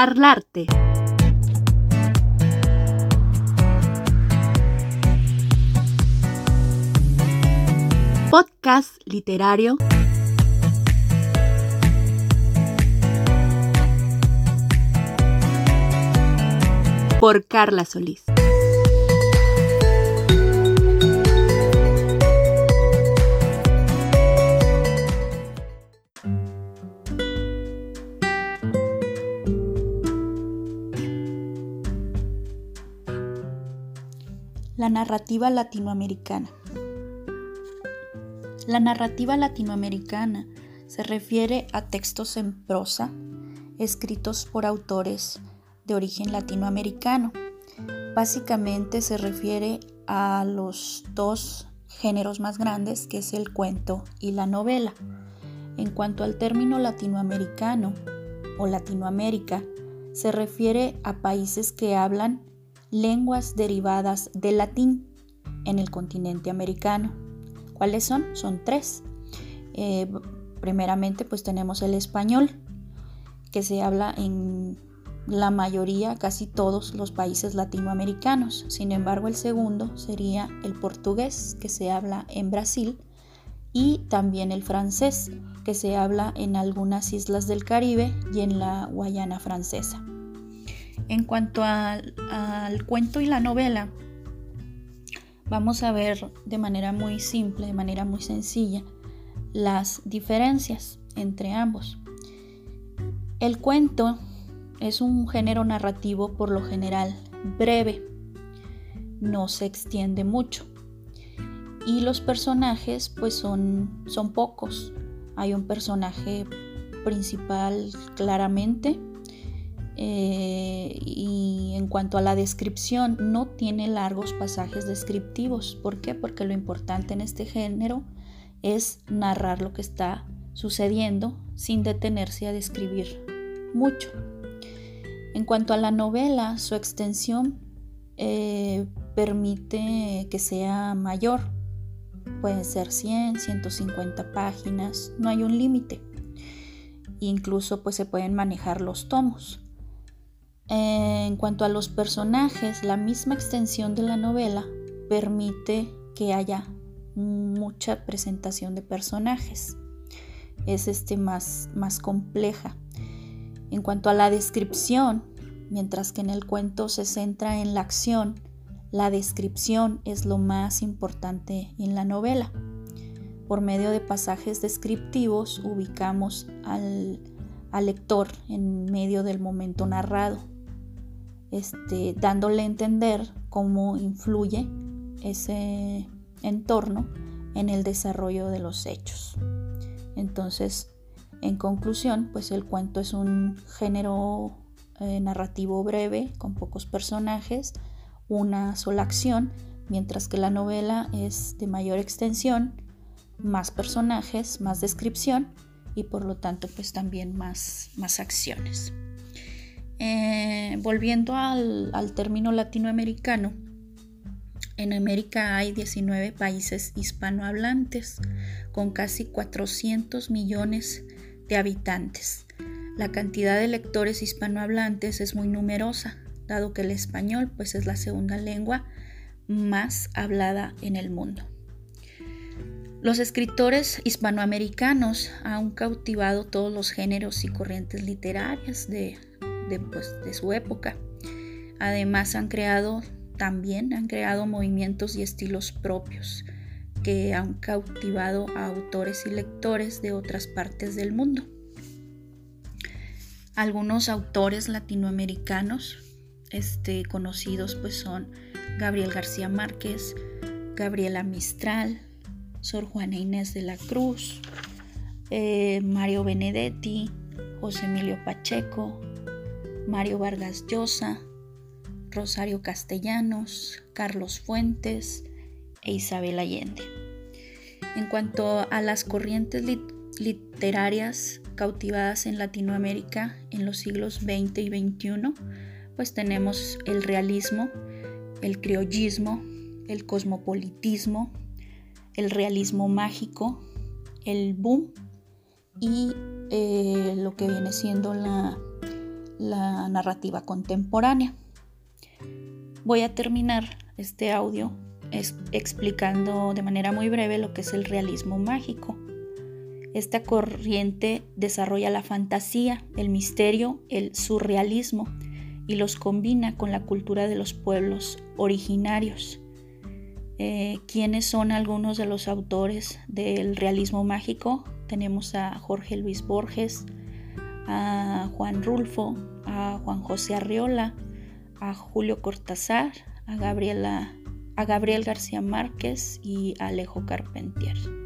Charlarte. Podcast literario. Por Carla Solís. Narrativa latinoamericana. La narrativa latinoamericana se refiere a textos en prosa escritos por autores de origen latinoamericano. Básicamente se refiere a los dos géneros más grandes, que es el cuento y la novela. En cuanto al término latinoamericano o Latinoamérica, se refiere a países que hablan lenguas derivadas del latín en el continente americano. ¿Cuáles son? Son tres. Eh, primeramente, pues tenemos el español, que se habla en la mayoría, casi todos los países latinoamericanos. Sin embargo, el segundo sería el portugués, que se habla en Brasil, y también el francés, que se habla en algunas islas del Caribe y en la Guayana francesa. En cuanto al, cuento y la novela, vamos a ver de manera muy simple, de manera muy sencilla, las diferencias entre ambos. El cuento es un género narrativo por lo general breve, no se extiende mucho y los personajes pues son, son pocos. Hay un personaje principal claramente eh, y en cuanto a la descripción, no tiene largos pasajes descriptivos. ¿Por qué? Porque lo importante en este género es narrar lo que está sucediendo sin detenerse a describir mucho. En cuanto a la novela, su extensión eh, permite que sea mayor. Pueden ser 100, 150 páginas, no hay un límite. Incluso pues se pueden manejar los tomos. En cuanto a los personajes, la misma extensión de la novela permite que haya mucha presentación de personajes. Es este más, más compleja. En cuanto a la descripción, mientras que en el cuento se centra en la acción, la descripción es lo más importante en la novela. Por medio de pasajes descriptivos ubicamos al, al lector en medio del momento narrado este, dándole a entender cómo influye ese entorno en el desarrollo de los hechos. Entonces, en conclusión, pues el cuento es un género eh, narrativo breve, con pocos personajes, una sola acción, mientras que la novela es de mayor extensión, más personajes, más descripción y por lo tanto pues también más, más acciones. Eh, volviendo al, término latinoamericano, en América hay 19 países hispanohablantes con casi 400 millones de habitantes. La cantidad de lectores hispanohablantes es muy numerosa, dado que el español pues, es la segunda lengua más hablada en el mundo. Los escritores hispanoamericanos han cautivado todos los géneros y corrientes literarias de pues, de, su época. Además han creado también han creado movimientos y estilos propios que han cautivado a autores y lectores de otras partes del mundo. Algunos autores latinoamericanos este, conocidos pues son Gabriel García Márquez, Gabriela Mistral, Sor Juana Inés de la Cruz, eh, Mario Benedetti, José Emilio Pacheco, Mario Vargas Llosa, Rosario Castellanos, Carlos Fuentes e Isabel Allende. En cuanto a las corrientes literarias cautivadas en Latinoamérica en los siglos XX y XXI, pues tenemos el realismo, el criollismo, el cosmopolitismo, el realismo mágico, el boom y eh, lo que viene siendo la la narrativa contemporánea. Voy a terminar este audio explicando de manera muy breve lo que es el realismo mágico. Esta corriente desarrolla la fantasía, el misterio, el surrealismo y los combina con la cultura de los pueblos originarios. Eh, ¿Quiénes son algunos de los autores del realismo mágico? Tenemos a Jorge Luis Borges, a Juan Rulfo, a Juan José Arriola, a Julio Cortázar, a, Gabriela, a Gabriel García Márquez y a Alejo Carpentier.